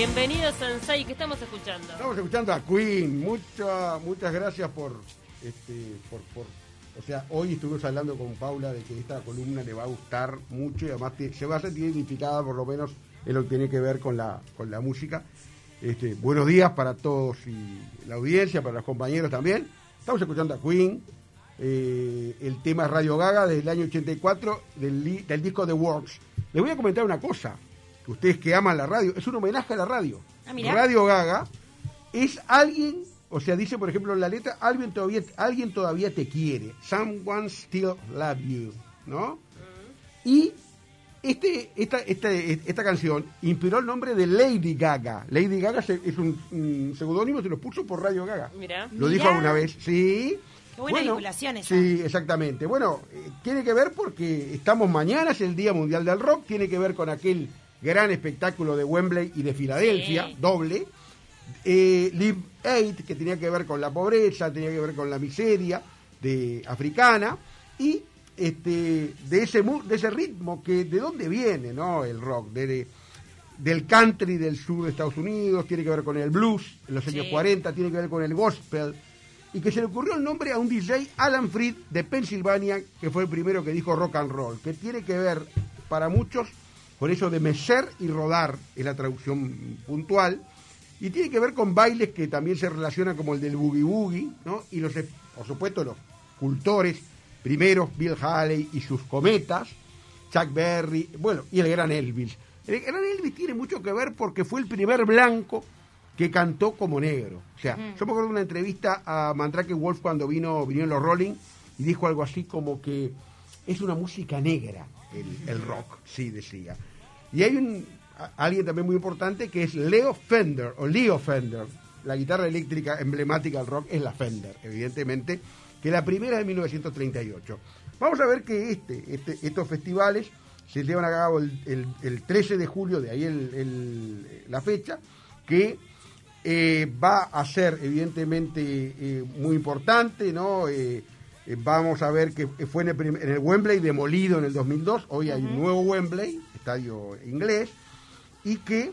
Bienvenido Sensei, ¿qué estamos escuchando? Estamos escuchando a Queen. Muchas muchas gracias por, este, por, por, o sea, hoy estuvimos hablando con Paula de que esta columna le va a gustar mucho y además te- se va a sentir identificada por lo menos en lo que tiene que ver con la, con la música. Este, buenos días para todos y la audiencia, para los compañeros también. Estamos escuchando a Queen. eh, el tema Radio Gaga desde el año 84 del, del disco The Works. Les voy a comentar una cosa, ustedes que aman la radio, es un homenaje a la radio. Ah, radio Gaga es alguien, o sea, dice por ejemplo en la letra, alguien todavía, alguien todavía te quiere, someone still love you, ¿no? Y este, esta, esta, esta canción inspiró el nombre de Lady Gaga. Lady Gaga se- es un, un seudónimo, se lo puso por Radio Gaga. Mirá. Lo dijo alguna vez, sí. Qué buena vinculación esa. Sí, exactamente. Bueno, eh, tiene que ver porque estamos mañana, es el Día Mundial del Rock, tiene que ver con aquel gran espectáculo de Wembley y de Filadelfia, Sí. doble. Eh, Live Aid, que tenía que ver con la pobreza, tenía que ver con la miseria de africana, y este, de, ese, de ese ritmo que de dónde viene ¿no? el rock, de- de- del country del sur de Estados Unidos, tiene que ver con el blues en los años Sí. 40, tiene que ver con el gospel, y que se le ocurrió el nombre a un DJ, Alan Freed, de Pensilvania, que fue el primero que dijo rock and roll, que tiene que ver para muchos con eso de mecer y rodar, es la traducción puntual, y tiene que ver con bailes que también se relacionan como el del boogie boogie, ¿no? Y los, por supuesto, los cultores, primeros Bill Haley y sus cometas, Chuck Berry, bueno, y el gran Elvis. El gran Elvis tiene mucho que ver porque fue el primer blanco que cantó como negro. O sea, yo me acuerdo de una entrevista a Mandrake Wolf cuando vino, vinieron los Rolling y dijo algo así como que es una música negra el, el rock, sí, decía. Y hay un, alguien también muy importante que es Leo Fender, o Leo Fender. La guitarra eléctrica emblemática del rock es la Fender, evidentemente, que la primera es de 1938. Vamos a ver que este, este- estos festivales se llevan a cabo el, el- el 13 de julio, de ahí el- la fecha, que eh, va a ser evidentemente eh, muy importante, ¿no? Eh, vamos a ver que fue en el, en el Wembley demolido en el 2002, hoy hay un nuevo Wembley, estadio inglés, y que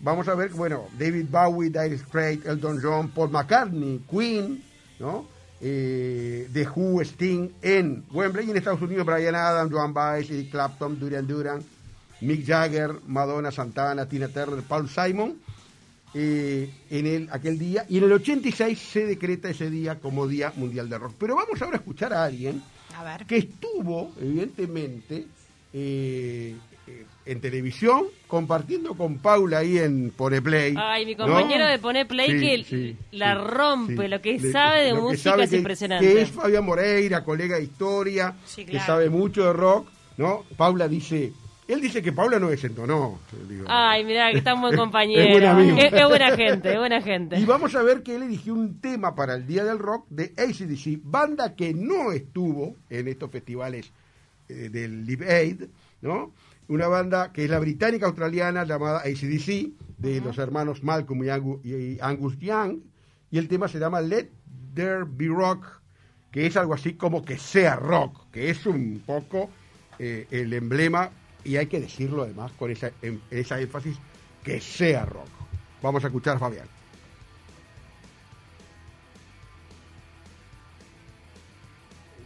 vamos a ver, bueno, David Bowie, Dire Straits, Elton John, Paul McCartney, Queen, ¿no? Eh, The Who, Sting en Wembley y en Estados Unidos Brian Adams, Joan Baez, Eric Clapton, Duran Duran, Mick Jagger, Madonna, Santana, Tina Turner, Paul Simon eh, en el, aquel día y en el 86 se decreta ese día como Día Mundial de Rock. Pero vamos ahora a escuchar a alguien A ver. que estuvo, evidentemente, eh, eh, en televisión, compartiendo con Paula ahí en Pone Play. Ay, mi ¿no? compañero de Pone Play Sí, que sí, la sí, rompe, lo que sabe de música sabe es que- impresionante. Que es Fabián Moreira, colega de historia, que sabe mucho de rock, ¿no? Paula dice, él dice que Paula no desentonó. digo. Ay, mirá, que tan buen Es- compañero. es buen amigo. Es, es buena gente, es buena gente. Y vamos a ver que él eligió un tema para el Día del Rock de ACDC, banda que no estuvo en estos festivales eh, del Live Aid, ¿no? Una banda que es la británica australiana llamada ACDC, de los hermanos Malcolm y Angu- y Angus Young, y el tema se llama Let There Be Rock, que es algo así como que sea rock, que es un poco eh, el emblema, y hay que decirlo además con esa, em- esa énfasis, que sea rock. Vamos a escuchar a Fabián.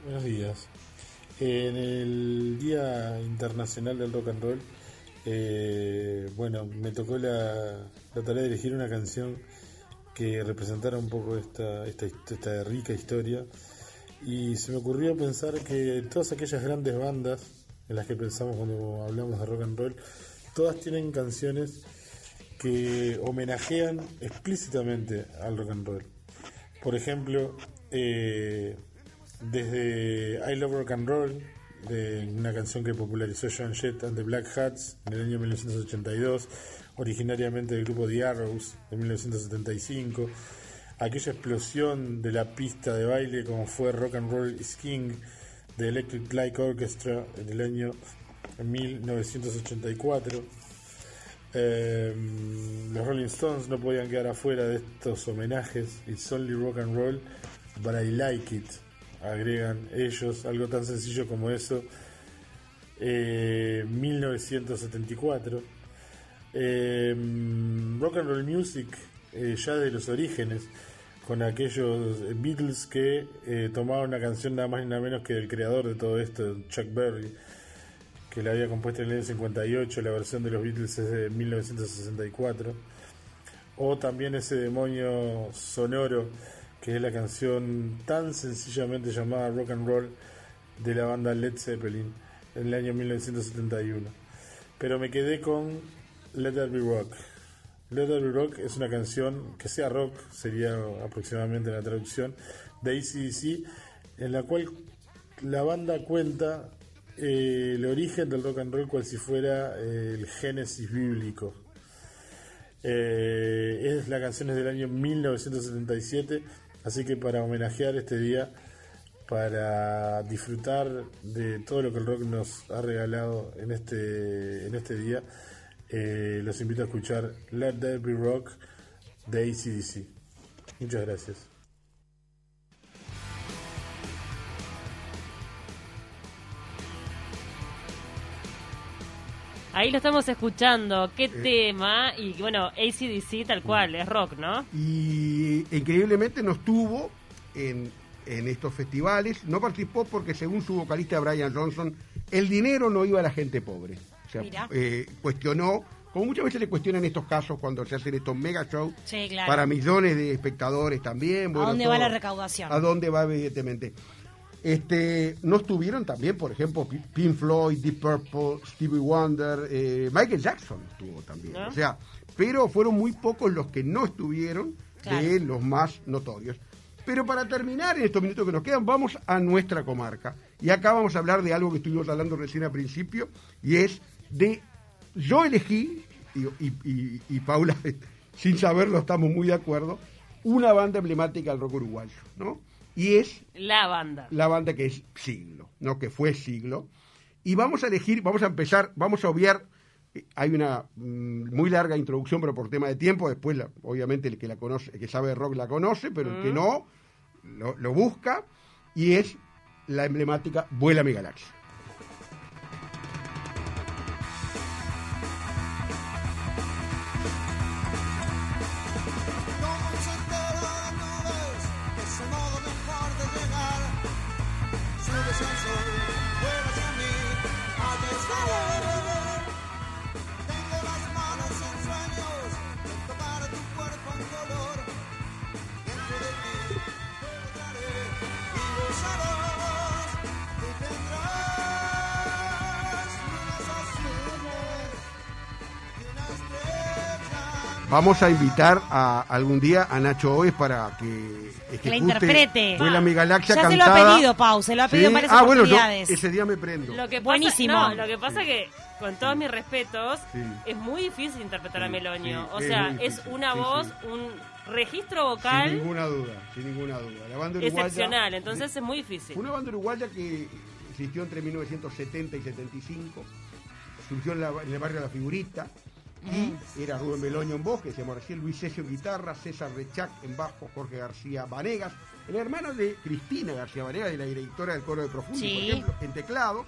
Buenos días. En el Día Internacional del Rock and Roll, eh, bueno, me tocó la, tarea de elegir una canción que representara un poco esta, esta, esta rica historia y se me ocurrió pensar que todas aquellas grandes bandas en las que pensamos cuando hablamos de rock and roll, todas tienen canciones que homenajean explícitamente al rock and roll. Por ejemplo, eh, desde I Love Rock and Roll, de una canción que popularizó Joan Jett and the Black Hats en el año 1982, originariamente del grupo The Arrows de 1975, aquella explosión de la pista de baile como fue Rock and Roll is King de Electric Light Orchestra en el año 1984. Eh, los Rolling Stones no podían quedar afuera de estos homenajes. It's only rock and roll, but I like it. Agregan ellos algo tan sencillo como eso. Eh, 1974. Eh, rock and roll music eh, ya de los orígenes con aquellos Beatles que eh, tomaban una canción nada más y nada menos que del creador de todo esto, Chuck Berry, que la había compuesto en el año 58, la versión de los Beatles es de 1964, o también ese demonio sonoro que es la canción tan sencillamente llamada Rock and Roll de la banda Led Zeppelin en el año 1971. Pero me quedé con Let There Be Rock. Let There Be Rock es una canción que sea rock, sería aproximadamente la traducción, de ACDC, en la cual la banda cuenta eh, el origen del rock and roll cual si fuera eh, el génesis bíblico. Eh, es la canción es del año 1977, así que para homenajear este día, para disfrutar de todo lo que el rock nos ha regalado en este, en este día, eh, los invito a escuchar Let There Be Rock de ACDC. Muchas gracias. Ahí lo estamos escuchando. ¿Qué tema? Y bueno, ACDC tal cual, es rock, ¿no? Y increíblemente no estuvo en, en estos festivales, no participó porque según su vocalista Brian Johnson, el dinero no iba a la gente pobre. O sea, eh, cuestionó, como muchas veces le cuestionan estos casos cuando se hacen estos mega shows, Sí, claro. para millones de espectadores también. ¿A dónde todo. va la recaudación? ¿A dónde va, evidentemente? Este, no estuvieron también, por ejemplo, Pink Floyd, Deep Purple, Stevie Wonder, eh, Michael Jackson estuvo también. ¿No? O sea, pero fueron muy pocos los que no estuvieron Claro. de los más notorios. Pero para terminar en estos minutos que nos quedan, vamos a nuestra comarca. Y acá vamos a hablar de algo que estuvimos hablando recién al principio, y es de, yo elegí, y, y- y- y Paula, sin saberlo, estamos muy de acuerdo, una banda emblemática del rock uruguayo, ¿no? Y es La banda. la banda que es siglo, no que fue siglo. Y vamos a elegir, vamos a empezar, vamos a obviar. eh, Hay una mm, muy larga introducción, pero por tema de tiempo, después, la- obviamente, el que la conoce, el que sabe de rock la conoce, pero el que no, lo, lo busca, y es la emblemática Vuela mi galaxia. Texas. Vamos a invitar a algún día a Nacho Oves para que ejecute la interprete. Vuela mi galaxia Ya se lo ha cantada. pedido, Pau, se lo ha pedido en varias ah, bueno, yo ese día me prendo. Lo que pasa, Buenísimo. no, lo que pasa que, con todos mis respetos, Sí. es muy difícil interpretar a Sí, Melonio. sí, o sea, es una sí, voz, sí. un registro Sin vocal ninguna duda, sin ninguna duda. La banda uruguaya, excepcional. Entonces es muy difícil. Una banda uruguaya que existió entre 1970 y 75, surgió en, la- en el barrio La Figurita, y era Rubén Beloño en voz, que decíamos recién, Luis Cesio en guitarra, César Rechac en bajo, Jorge García Vanegas, el hermano de Cristina García Vanegas, de la directora del coro de Profundo, Sí. por ejemplo, en teclado,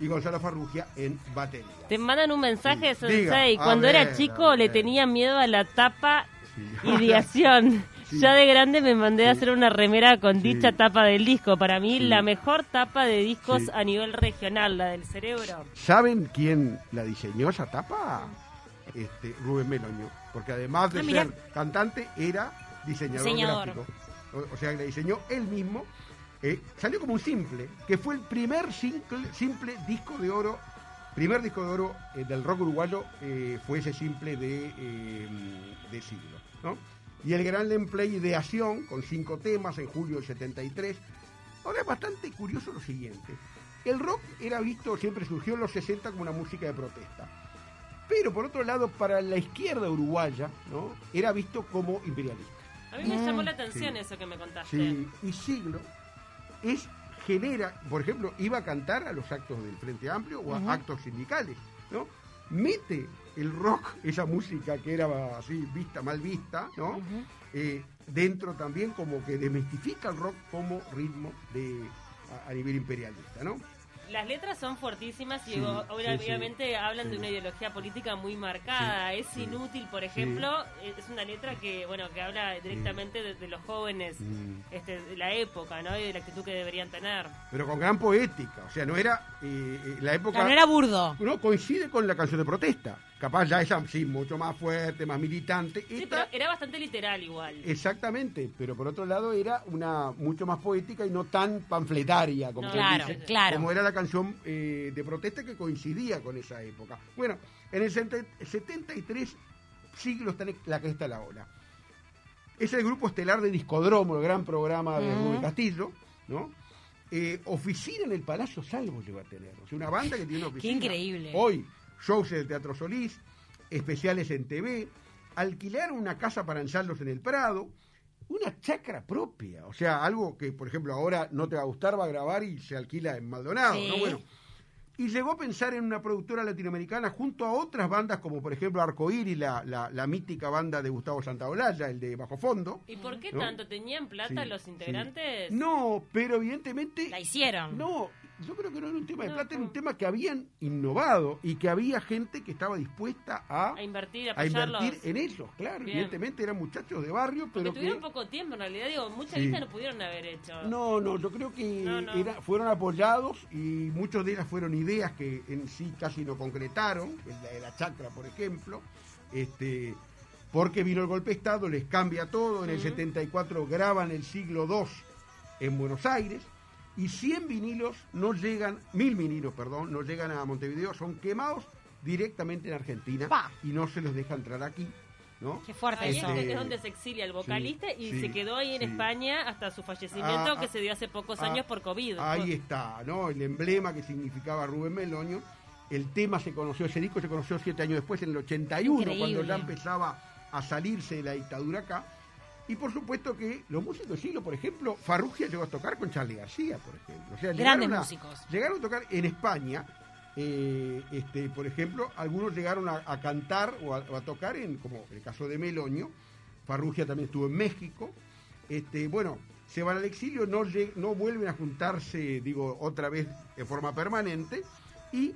y Gonzalo Farrugia en batería. Te mandan un mensaje, Sí, Sensei. diga. Cuando ver, era chico le tenía miedo a la tapa Sí. ideación. Sí. Ya de grande me mandé a hacer una remera con dicha tapa del disco. Para mí, la mejor tapa de discos a nivel regional, la del cerebro. ¿Saben quién la diseñó esa tapa? Este, Rubén Meloño. Porque además de Ah, ser cantante, era diseñador, Diseñador. gráfico. O, o sea, la diseñó él mismo. Eh, salió como un simple, que fue el primer simple, simple disco de oro. Primer disco de oro eh, del rock uruguayo eh, fue ese simple de, de siglo. ¿no? Y el gran Lemplay Ideación, con cinco temas en julio del 73. Ahora es bastante curioso lo siguiente. El rock era visto, siempre surgió en los 60 como una música de protesta. Pero por otro lado, para la izquierda uruguaya, ¿no? Era visto como imperialista. A mí me llamó la Sí. atención eso que me contaste. Sí, y siglo es genera, por ejemplo, iba a cantar a los actos del Frente Amplio o a actos sindicales, ¿no? Mete el rock, esa música que era así vista, mal vista, ¿no? Eh, dentro también como que desmistifica el rock como ritmo de a, a nivel imperialista, ¿no? Las letras son fuertísimas y Sí, o- sí, obviamente sí, hablan sí. de una ideología política muy marcada. Sí, es sí. inútil, por ejemplo, es una letra que bueno que habla directamente de, de los jóvenes, Mm. este, de la época, ¿no? Y de la actitud que deberían tener. Pero con gran poética, o sea, no era eh, eh, la época... Claro, no era burdo. No, coincide con la canción de protesta. Capaz ya esa, sí, mucho más fuerte, más militante. Sí, Esta- pero era bastante literal igual. Exactamente, pero por otro lado era una mucho más poética y no tan panfletaria como, No, claro, dice, claro. como era la canción eh, de protesta que coincidía con esa época. Bueno, en el 70 73 siglos está la cresta de la ola. Es el grupo estelar de Discodromo, el gran programa de. Rubén Castillo, ¿no? Eh, oficina en el Palacio Salvo llegó a tener. O sea, una banda que tiene una oficina. increíble. Hoy, shows en el Teatro Solís, especiales en TV, alquilaron una casa para ensayos en el Prado, una chacra propia. O sea, algo que, por ejemplo, ahora no te va a gustar, va a grabar y se alquila en Maldonado, Sí. ¿no? Bueno. Y llegó a pensar en una productora latinoamericana junto a otras bandas como por ejemplo Arcoíris, la, la, la mítica banda de Gustavo Santaolalla, el de Bajo Fondo. ¿Y por qué ¿No? tanto? ¿Tenían plata Sí, los sí. integrantes? No, pero evidentemente La hicieron. no, yo creo que no era un tema de No, plata, era un tema que habían innovado y que había gente que estaba dispuesta a, A invertir, a invertir en ellos, claro. Bien. Evidentemente eran muchachos de barrio, pero tuvieron que... poco tiempo en realidad. Digo, mucha Sí. lista no pudieron haber hecho. No, no, yo creo que No, era- fueron apoyados y muchos de ellas fueron ideas que en sí casi no concretaron, el de la chacra, por ejemplo, este, porque vino el golpe de Estado, les cambia todo, en el 74 graban el siglo II en Buenos Aires y 100 vinilos no llegan, mil vinilos, perdón, no llegan a Montevideo, son quemados directamente en Argentina Pa. y no se los deja entrar aquí, ¿no? Qué fuerte Ahí eso. es, Este- es donde se exilia el vocalista y sí, se quedó ahí en sí. España hasta su fallecimiento Ah, que ah, se dio hace pocos ah, años por COVID. Ahí está, ¿no? El emblema que significaba Rubén Meloño. El tema se conoció, ese disco se conoció siete años después, en el 81, Increíble. cuando ya empezaba a salirse de la dictadura acá. Y por supuesto que los músicos del siglo, por ejemplo, Farrugia llegó a tocar con Charlie García, por ejemplo. O sea, Grandes llegaron a- músicos. Llegaron a tocar en España, eh, este, por ejemplo, algunos llegaron a, a cantar o a, o a tocar, en, como el caso de Meloño, Farrugia también estuvo en México. Este, bueno, se van al exilio, no, no vuelven a juntarse, digo, otra vez de forma permanente. Y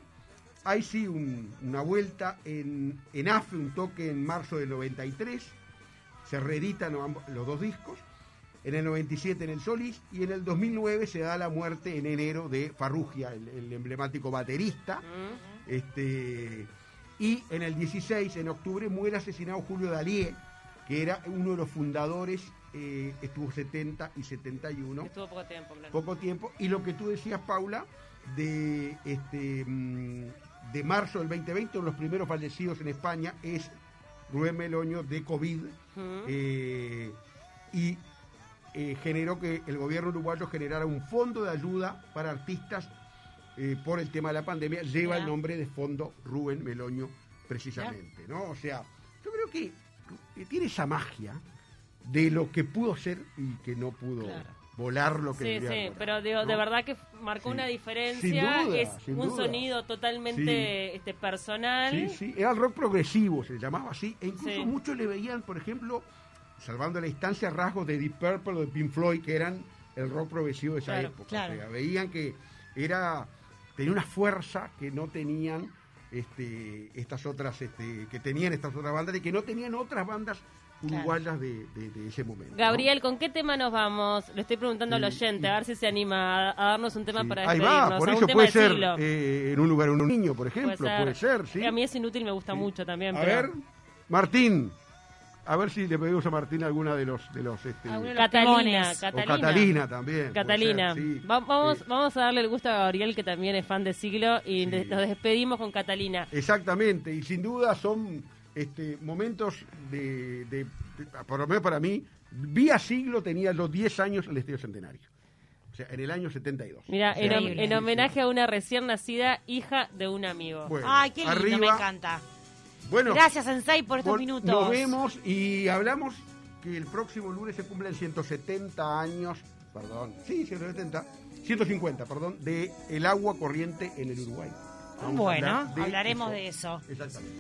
hay sí un- una vuelta en, en AFE, un toque en marzo del 93. Se reeditan los dos discos. En el 97 en el Solís y en el 2009 se da la muerte en enero de Farrugia, el, el emblemático baterista. Este, y en el 16, en octubre, muere asesinado Julio Dalí, que era uno de los fundadores, eh, estuvo 70 y 71, Estuvo poco tiempo, claro. poco tiempo. Y lo que tú decías, Paula, de, este, mm, de marzo del 2020, uno de los primeros fallecidos en España es Rubén Meloño de COVID. Eh, y eh, generó que el gobierno uruguayo generara un fondo de ayuda para artistas eh, por el tema de la pandemia. Lleva el nombre de Fondo Rubén Meloño, precisamente. ¿no? O sea, yo creo que tiene esa magia de lo que pudo ser y que no pudo Claro. Volar lo que Sí, sí, volar, pero digo, ¿no? de verdad que marcó Sí. una diferencia. Duda, es un duda. sonido totalmente este, personal. Sí, sí, era el rock progresivo, se le llamaba así. E incluso muchos le veían, por ejemplo, salvando la distancia, rasgos de Deep Purple o de Pink Floyd, que eran el rock progresivo de esa Claro, época. claro. O sea, veían que era tenía una fuerza que no tenían este, estas otras, este, que tenían estas otras bandas y que no tenían otras bandas uruguayas de, de- de ese momento. ¿no? Gabriel, ¿con qué tema nos vamos? Le estoy preguntando al Sí, oyente, y- a ver si se anima a, a darnos un tema Sí. para Ahí despedirnos. va, por eso tema puede de ser siglo. eh, en un lugar un niño, por ejemplo, puede ser, sí. A mí ese inútil me gusta Sí. mucho también. A pero- ver, Martín, a ver si le pedimos a Martín alguna de los de los este, Catalina, o Catalina. Catalina también. puede Catalina. ser, sí. Va- vamos, Sí. vamos a darle el gusto a Gabriel, que también es fan de siglo, y Sí. nos despedimos con Catalina. Exactamente, y sin duda son este, momentos de, por lo menos para mí, vía siglo tenía los 10 años el Estadio Centenario. O sea, en el año 72. Mira, o sea, en, homenaje a una recién nacida hija de un amigo. Ay, qué lindo, arriba. me encanta. Bueno, gracias Sensei por estos minutos. Nos vemos y hablamos que el próximo lunes se cumplen 170 años, perdón, sí, 170, 150, perdón, de el agua corriente en el Uruguay. Bueno, hablaremos de eso. Exactamente.